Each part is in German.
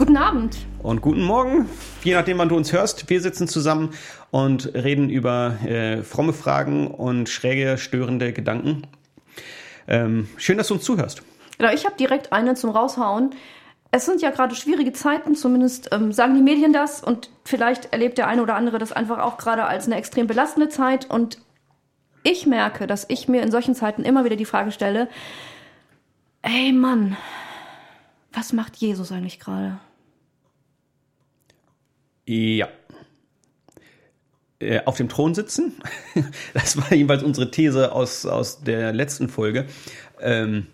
Guten Abend. Und guten Morgen, je nachdem, wann du uns hörst. Wir sitzen zusammen und reden über äh, fromme Fragen und schräge, störende Gedanken. Ähm, schön, dass du uns zuhörst. Genau, ich habe direkt eine zum Raushauen. Es sind ja gerade schwierige Zeiten, zumindest ähm, sagen die Medien das und vielleicht erlebt der eine oder andere das einfach auch gerade als eine extrem belastende Zeit. Und ich merke, dass ich mir in solchen Zeiten immer wieder die Frage stelle, ey Mann, was macht Jesus eigentlich gerade? Ja. Äh, auf dem Thron sitzen. Das war jedenfalls unsere These aus, aus der letzten Folge. Ähm,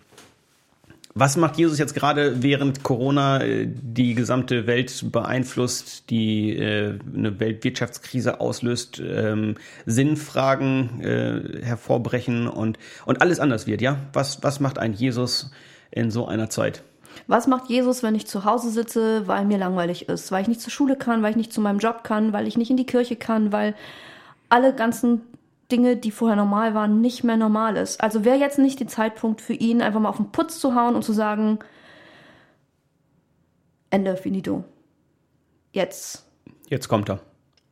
was macht Jesus jetzt gerade, während Corona äh, die gesamte Welt beeinflusst, die äh, eine Weltwirtschaftskrise auslöst, ähm, Sinnfragen äh, hervorbrechen und, und alles anders wird, ja? Was, was macht ein Jesus in so einer Zeit? Was macht Jesus, wenn ich zu Hause sitze, weil mir langweilig ist, weil ich nicht zur Schule kann, weil ich nicht zu meinem Job kann, weil ich nicht in die Kirche kann, weil alle ganzen Dinge, die vorher normal waren, nicht mehr normal ist. Also wäre jetzt nicht der Zeitpunkt für ihn, einfach mal auf den Putz zu hauen und zu sagen, Ende, finito. Jetzt. Jetzt kommt er.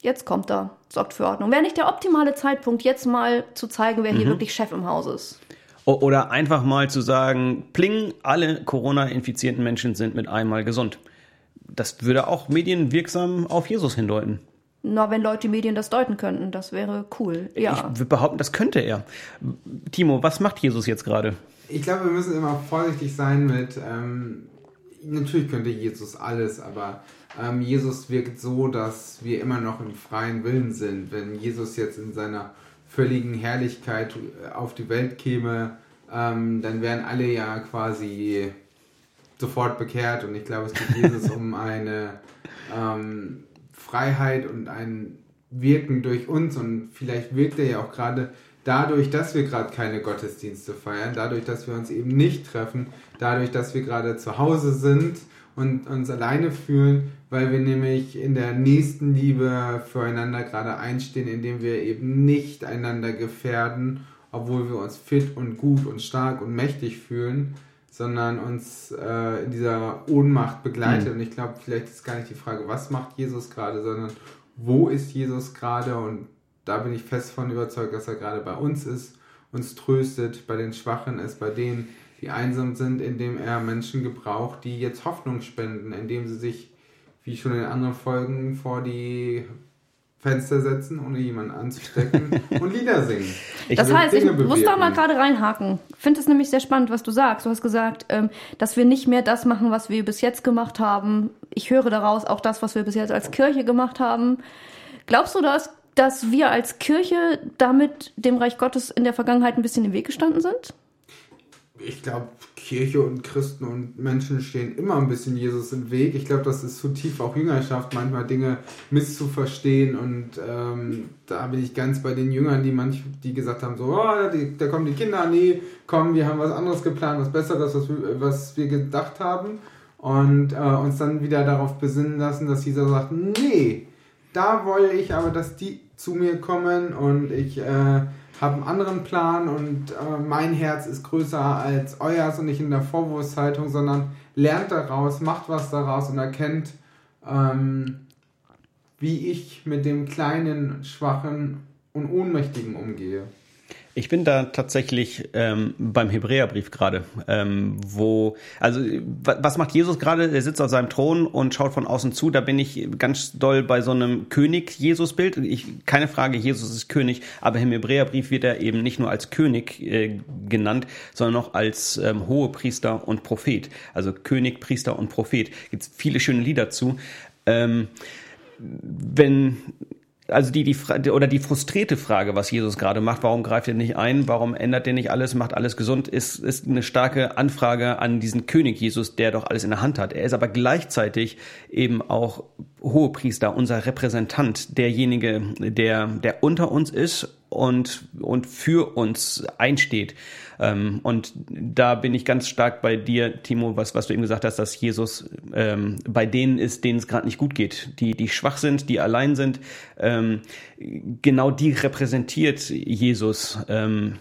Jetzt kommt er, sorgt für Ordnung. Wäre nicht der optimale Zeitpunkt, jetzt mal zu zeigen, wer hier wirklich Chef im Haus ist. Oder einfach mal zu sagen, pling, alle Corona-infizierten Menschen sind mit einmal gesund. Das würde auch medienwirksam auf Jesus hindeuten. Na, wenn Leute Medien das deuten könnten, das wäre cool. Ja. Ich würde behaupten, das könnte er. Timo, was macht Jesus jetzt gerade? Ich glaube, wir müssen immer vorsichtig sein mit, ähm, natürlich könnte Jesus alles, aber ähm, Jesus wirkt so, dass wir immer noch im freien Willen sind. Wenn Jesus jetzt in seiner völligen Herrlichkeit äh, auf die Welt käme, ähm, dann wären alle ja quasi sofort bekehrt. Und ich glaube, es geht Jesus um eine ähm, Freiheit und ein Wirken durch uns. Und vielleicht wirkt er ja auch gerade dadurch, dass wir gerade keine Gottesdienste feiern, dadurch, dass wir uns eben nicht treffen, dadurch, dass wir gerade zu Hause sind und uns alleine fühlen, weil wir nämlich in der nächsten Liebe füreinander gerade einstehen, indem wir eben nicht einander gefährden, obwohl wir uns fit und gut und stark und mächtig fühlen, sondern uns äh, in dieser Ohnmacht begleitet. Mhm. Und ich glaube, vielleicht ist gar nicht die Frage, was macht Jesus gerade, sondern wo ist Jesus gerade? Und da bin ich fest von überzeugt, dass er gerade bei uns ist, uns tröstet, bei den Schwachen ist, bei denen, die einsam sind, indem er Menschen gebraucht, die jetzt Hoffnung spenden, indem sie sich, wie schon in anderen Folgen, vor die Fenster setzen, ohne jemanden anzustecken und Lieder singen. Ich das heißt, Dinge ich muss da mal gerade reinhaken. Ich finde es nämlich sehr spannend, was du sagst. Du hast gesagt, ähm, dass wir nicht mehr das machen, was wir bis jetzt gemacht haben. Ich höre daraus auch das, was wir bis jetzt als Kirche gemacht haben. Glaubst du, dass, dass wir als Kirche damit dem Reich Gottes in der Vergangenheit ein bisschen im Weg gestanden sind? Ich glaube, Kirche und Christen und Menschen stehen immer ein bisschen Jesus im Weg. Ich glaube, das ist zu tief auch Jüngerschaft, manchmal Dinge misszuverstehen. Und ähm, da bin ich ganz bei den Jüngern, die manch, die gesagt haben, so, oh, die, da kommen die Kinder, nee, komm, wir haben was anderes geplant, was Besseres, was wir, was wir gedacht haben. Und äh, uns dann wieder darauf besinnen lassen, dass dieser sagt, nee, da wollte ich aber, dass die zu mir kommen und ich äh, habe einen anderen Plan und äh, mein Herz ist größer als euers und nicht in der Vorwurfshaltung, sondern lernt daraus, macht was daraus und erkennt, ähm, wie ich mit dem kleinen, schwachen und ohnmächtigen umgehe. Ich bin da tatsächlich ähm, beim Hebräerbrief gerade, ähm, wo, also was macht Jesus gerade? Er sitzt auf seinem Thron und schaut von außen zu. Da bin ich ganz doll bei so einem König-Jesus-Bild. Keine Frage, Jesus ist König, aber im Hebräerbrief wird er eben nicht nur als König äh, genannt, sondern auch als ähm, Hohepriester und Prophet. Also König, Priester und Prophet. Gibt viele schöne Lieder zu. Ähm, wenn also die, die, oder die frustrierte Frage, was Jesus gerade macht, warum greift er nicht ein, warum ändert er nicht alles, macht alles gesund, ist, ist eine starke Anfrage an diesen König Jesus, der doch alles in der Hand hat. Er ist aber gleichzeitig eben auch Hohepriester, unser Repräsentant, derjenige, der, der unter uns ist und, und für uns einsteht. Ähm, und da bin ich ganz stark bei dir, Timo, was, was du eben gesagt hast, dass Jesus ähm, bei denen ist, denen es gerade nicht gut geht, die, die schwach sind, die allein sind. Ähm, genau die repräsentiert Jesus. Ähm,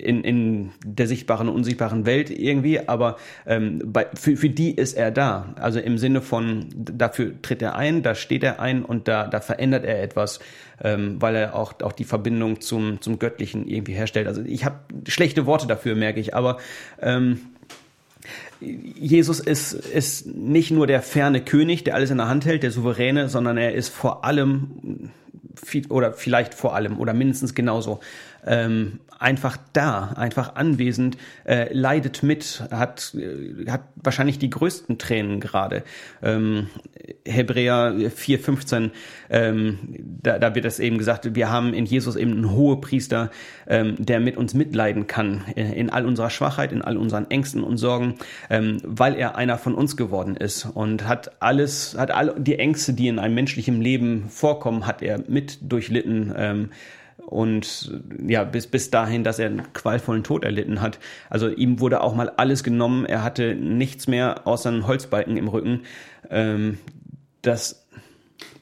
in, in der sichtbaren und unsichtbaren Welt irgendwie, aber ähm, bei, für, für die ist er da. Also im Sinne von, dafür tritt er ein, da steht er ein und da, da verändert er etwas, ähm, weil er auch, auch die Verbindung zum, zum Göttlichen irgendwie herstellt. Also ich habe schlechte Worte dafür, merke ich, aber ähm, Jesus ist, ist nicht nur der ferne König, der alles in der Hand hält, der Souveräne, sondern er ist vor allem, oder vielleicht vor allem, oder mindestens genauso, ähm, einfach da, einfach anwesend, äh, leidet mit, hat, äh, hat wahrscheinlich die größten Tränen gerade. Ähm, Hebräer 4,15, ähm, da, da wird es eben gesagt, wir haben in Jesus eben einen hohen Priester, ähm, der mit uns mitleiden kann, in, äh, in all unserer Schwachheit, in all unseren Ängsten und Sorgen, ähm, weil er einer von uns geworden ist und hat alles, hat all die Ängste, die in einem menschlichen Leben vorkommen, hat er mit durchlitten. Ähm, und ja, bis, bis dahin, dass er einen qualvollen Tod erlitten hat. Also ihm wurde auch mal alles genommen, er hatte nichts mehr außer einen Holzbalken im Rücken. Ähm, das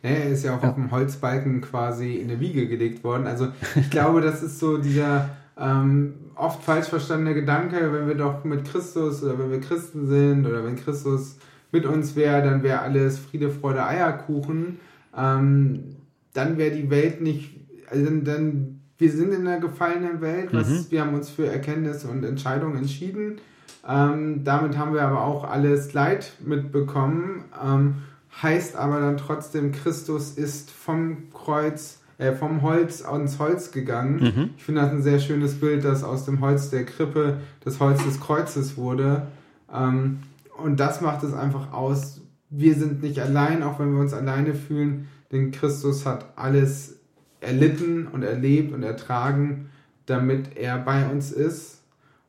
er ist ja auch ja. auf dem Holzbalken quasi in der Wiege gelegt worden. Also ich glaube, das ist so dieser ähm, oft falsch verstandene Gedanke, wenn wir doch mit Christus oder wenn wir Christen sind oder wenn Christus mit uns wäre, dann wäre alles Friede, Freude, Eierkuchen. Ähm, dann wäre die Welt nicht also dann, wir sind in einer gefallenen Welt, was, mhm. wir haben uns für Erkenntnis und Entscheidung entschieden. Ähm, damit haben wir aber auch alles Leid mitbekommen. Ähm, heißt aber dann trotzdem, Christus ist vom Kreuz, äh, vom Holz ans Holz gegangen. Mhm. Ich finde das ein sehr schönes Bild, dass aus dem Holz der Krippe das Holz des Kreuzes wurde. Ähm, und das macht es einfach aus. Wir sind nicht allein, auch wenn wir uns alleine fühlen, denn Christus hat alles erlitten und erlebt und ertragen, damit er bei uns ist.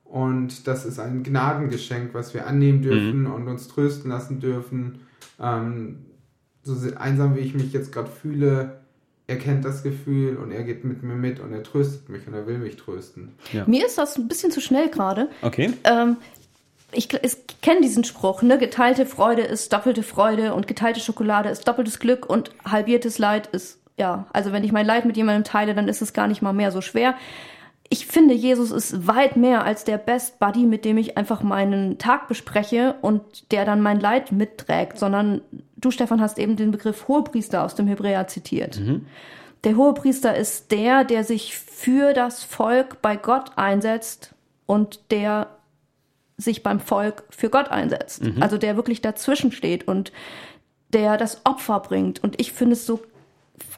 Und das ist ein Gnadengeschenk, was wir annehmen dürfen mhm. und uns trösten lassen dürfen. Ähm, so einsam wie ich mich jetzt gerade fühle, er kennt das Gefühl und er geht mit mir mit und er tröstet mich und er will mich trösten. Ja. Mir ist das ein bisschen zu schnell gerade. Okay. Ähm, ich, ich kenne diesen Spruch, ne? Geteilte Freude ist doppelte Freude und geteilte Schokolade ist doppeltes Glück und halbiertes Leid ist ja, also wenn ich mein Leid mit jemandem teile, dann ist es gar nicht mal mehr so schwer. Ich finde, Jesus ist weit mehr als der Best Buddy, mit dem ich einfach meinen Tag bespreche und der dann mein Leid mitträgt, sondern du, Stefan, hast eben den Begriff Hohepriester aus dem Hebräer zitiert. Mhm. Der Hohepriester ist der, der sich für das Volk bei Gott einsetzt und der sich beim Volk für Gott einsetzt. Mhm. Also der wirklich dazwischen steht und der das Opfer bringt. Und ich finde es so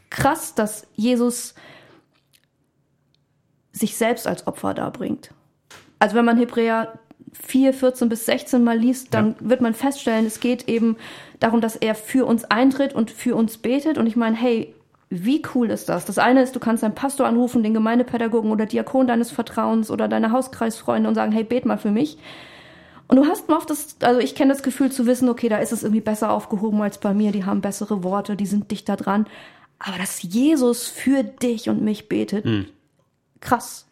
krass, dass Jesus sich selbst als Opfer darbringt. Also wenn man Hebräer 4, 14 bis 16 mal liest, dann ja. wird man feststellen, es geht eben darum, dass er für uns eintritt und für uns betet. Und ich meine, hey, wie cool ist das? Das eine ist, du kannst deinen Pastor anrufen, den Gemeindepädagogen oder Diakon deines Vertrauens oder deine Hauskreisfreunde und sagen, hey, bet mal für mich. Und du hast oft das, also ich kenne das Gefühl zu wissen, okay, da ist es irgendwie besser aufgehoben als bei mir, die haben bessere Worte, die sind dichter dran. Aber dass Jesus für dich und mich betet, mhm. krass.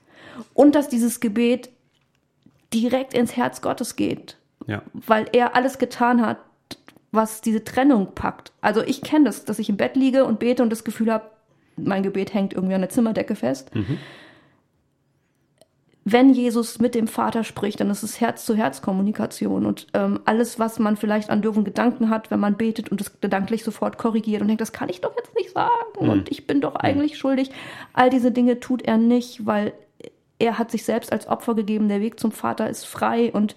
Und dass dieses Gebet direkt ins Herz Gottes geht. Ja. Weil er alles getan hat, was diese Trennung packt. Also ich kenne das, dass ich im Bett liege und bete und das Gefühl habe, mein Gebet hängt irgendwie an der Zimmerdecke fest. Mhm wenn Jesus mit dem Vater spricht, dann ist es Herz-zu-Herz-Kommunikation. Und ähm, alles, was man vielleicht an dürfen Gedanken hat, wenn man betet und es gedanklich sofort korrigiert und denkt, das kann ich doch jetzt nicht sagen mhm. und ich bin doch mhm. eigentlich mhm. schuldig. All diese Dinge tut er nicht, weil er hat sich selbst als Opfer gegeben. Der Weg zum Vater ist frei und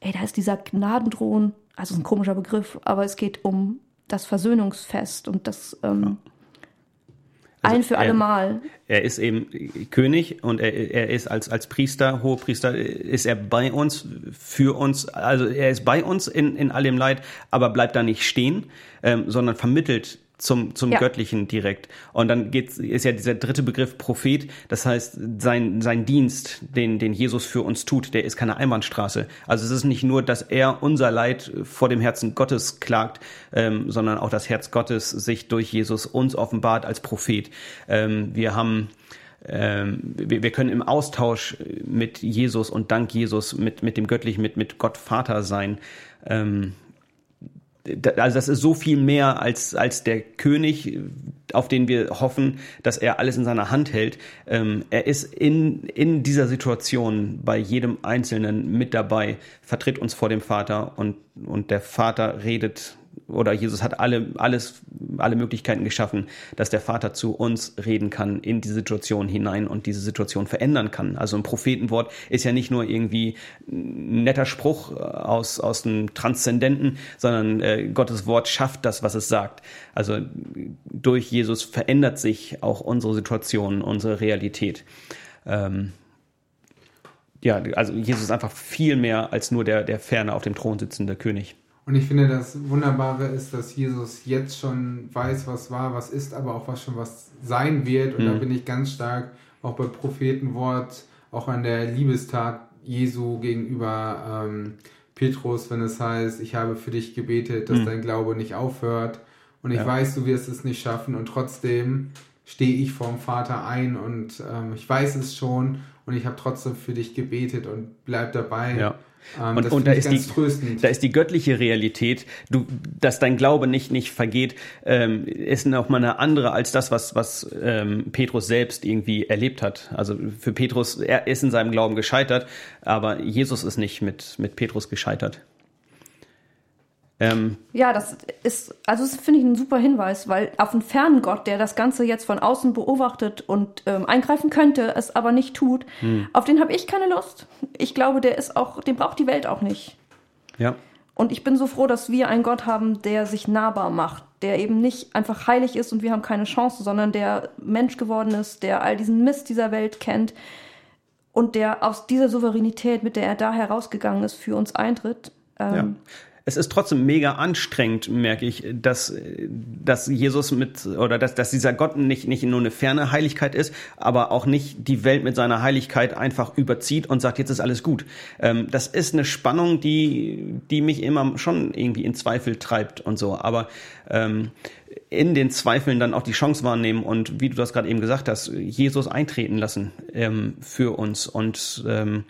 ey, da ist dieser Gnadendrohn, also ein komischer Begriff, aber es geht um das Versöhnungsfest und das ähm, ja. Also Ein für alle Mal. Er ist eben König und er, er ist als, als Priester, Hohepriester, ist er bei uns, für uns, also er ist bei uns in, in all dem Leid, aber bleibt da nicht stehen, ähm, sondern vermittelt zum, zum ja. Göttlichen direkt. Und dann geht's, ist ja dieser dritte Begriff Prophet. Das heißt, sein, sein Dienst, den, den Jesus für uns tut, der ist keine Einbahnstraße. Also es ist nicht nur, dass er unser Leid vor dem Herzen Gottes klagt, ähm, sondern auch das Herz Gottes sich durch Jesus uns offenbart als Prophet. Ähm, wir haben ähm, wir, wir können im Austausch mit Jesus und dank Jesus, mit, mit dem Göttlichen, mit, mit Gott Vater sein. Ähm, also das ist so viel mehr als, als der König, auf den wir hoffen, dass er alles in seiner Hand hält. Ähm, er ist in, in dieser Situation bei jedem Einzelnen mit dabei, vertritt uns vor dem Vater und, und der Vater redet oder Jesus hat alle, alles, alle Möglichkeiten geschaffen, dass der Vater zu uns reden kann in die Situation hinein und diese Situation verändern kann. Also ein Prophetenwort ist ja nicht nur irgendwie ein netter Spruch aus, aus dem Transzendenten, sondern äh, Gottes Wort schafft das, was es sagt. Also durch Jesus verändert sich auch unsere Situation, unsere Realität. Ähm, ja, also Jesus ist einfach viel mehr als nur der, der ferne auf dem Thron sitzende König. Und ich finde, das Wunderbare ist, dass Jesus jetzt schon weiß, was war, was ist, aber auch was schon was sein wird. Und mhm. da bin ich ganz stark auch bei Prophetenwort, auch an der Liebestat Jesu gegenüber ähm, Petrus, wenn es heißt, ich habe für dich gebetet, dass mhm. dein Glaube nicht aufhört. Und ich ja. weiß, du wirst es nicht schaffen. Und trotzdem stehe ich vorm Vater ein und ähm, ich weiß es schon und ich habe trotzdem für dich gebetet und bleib dabei. Ja. Ähm, und, und da, ist die, da ist die göttliche Realität, du, dass dein Glaube nicht, nicht vergeht, ähm, ist noch mal eine andere als das, was, was ähm, Petrus selbst irgendwie erlebt hat. Also für Petrus, er ist in seinem Glauben gescheitert, aber Jesus ist nicht mit, mit Petrus gescheitert. Ähm, ja, das ist, also das finde ich ein super Hinweis, weil auf einen fernen Gott, der das Ganze jetzt von außen beobachtet und ähm, eingreifen könnte, es aber nicht tut, hm. auf den habe ich keine Lust. Ich glaube, der ist auch, den braucht die Welt auch nicht. Ja. Und ich bin so froh, dass wir einen Gott haben, der sich nahbar macht, der eben nicht einfach heilig ist und wir haben keine Chance, sondern der Mensch geworden ist, der all diesen Mist dieser Welt kennt und der aus dieser Souveränität, mit der er da herausgegangen ist, für uns eintritt. Ähm, ja es ist trotzdem mega anstrengend, merke ich, dass, dass Jesus mit, oder dass, dass dieser Gott nicht, nicht nur eine ferne Heiligkeit ist, aber auch nicht die Welt mit seiner Heiligkeit einfach überzieht und sagt, jetzt ist alles gut. Ähm, das ist eine Spannung, die, die mich immer schon irgendwie in Zweifel treibt und so. Aber ähm, in den Zweifeln dann auch die Chance wahrnehmen und wie du das gerade eben gesagt hast, Jesus eintreten lassen ähm, für uns und ähm,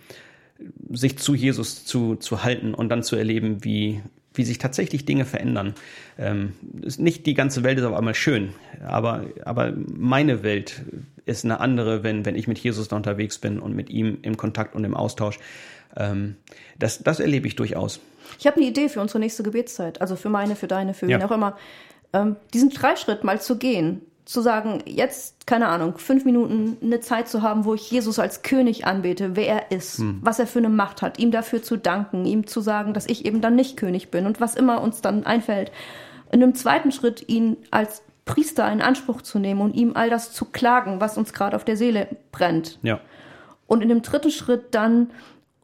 sich zu Jesus zu, zu halten und dann zu erleben, wie, wie sich tatsächlich Dinge verändern. Ähm, ist nicht die ganze Welt ist auf einmal schön, aber, aber meine Welt ist eine andere, wenn, wenn ich mit Jesus da unterwegs bin und mit ihm im Kontakt und im Austausch. Ähm, das, das erlebe ich durchaus. Ich habe eine Idee für unsere nächste Gebetszeit, also für meine, für deine, für ja. wen auch immer. Ähm, diesen Dreischritt mal zu gehen zu sagen, jetzt, keine Ahnung, fünf Minuten eine Zeit zu haben, wo ich Jesus als König anbete, wer er ist, hm. was er für eine Macht hat, ihm dafür zu danken, ihm zu sagen, dass ich eben dann nicht König bin und was immer uns dann einfällt. In einem zweiten Schritt ihn als Priester in Anspruch zu nehmen und ihm all das zu klagen, was uns gerade auf der Seele brennt. Ja. Und in dem dritten Schritt dann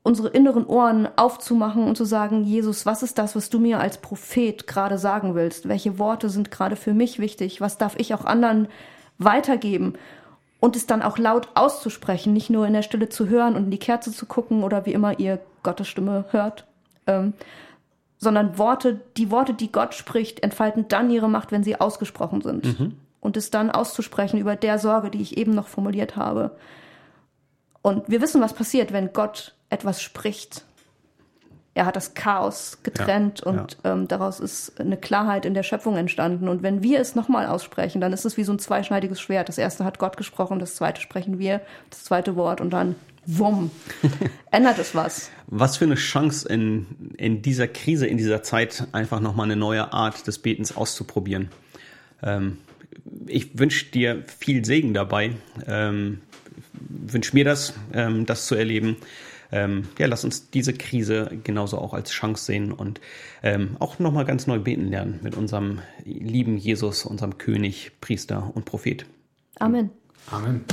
unsere inneren Ohren aufzumachen und zu sagen, Jesus, was ist das, was du mir als Prophet gerade sagen willst? Welche Worte sind gerade für mich wichtig? Was darf ich auch anderen weitergeben? Und es dann auch laut auszusprechen, nicht nur in der Stille zu hören und in die Kerze zu gucken oder wie immer ihr Gottes Stimme hört, ähm, sondern Worte, die Worte, die Gott spricht, entfalten dann ihre Macht, wenn sie ausgesprochen sind. Mhm. Und es dann auszusprechen über der Sorge, die ich eben noch formuliert habe. Und wir wissen, was passiert, wenn Gott etwas spricht. Er hat das Chaos getrennt ja, und ja. Ähm, daraus ist eine Klarheit in der Schöpfung entstanden. Und wenn wir es nochmal aussprechen, dann ist es wie so ein zweischneidiges Schwert. Das erste hat Gott gesprochen, das zweite sprechen wir, das zweite Wort und dann wumm, ändert es was. Was für eine Chance in, in dieser Krise, in dieser Zeit, einfach nochmal eine neue Art des Betens auszuprobieren. Ähm, ich wünsche dir viel Segen dabei. Ähm, wünsche mir das, ähm, das zu erleben ähm, ja, lass uns diese Krise genauso auch als Chance sehen und ähm, auch nochmal ganz neu beten lernen mit unserem lieben Jesus, unserem König, Priester und Prophet. Amen. Amen.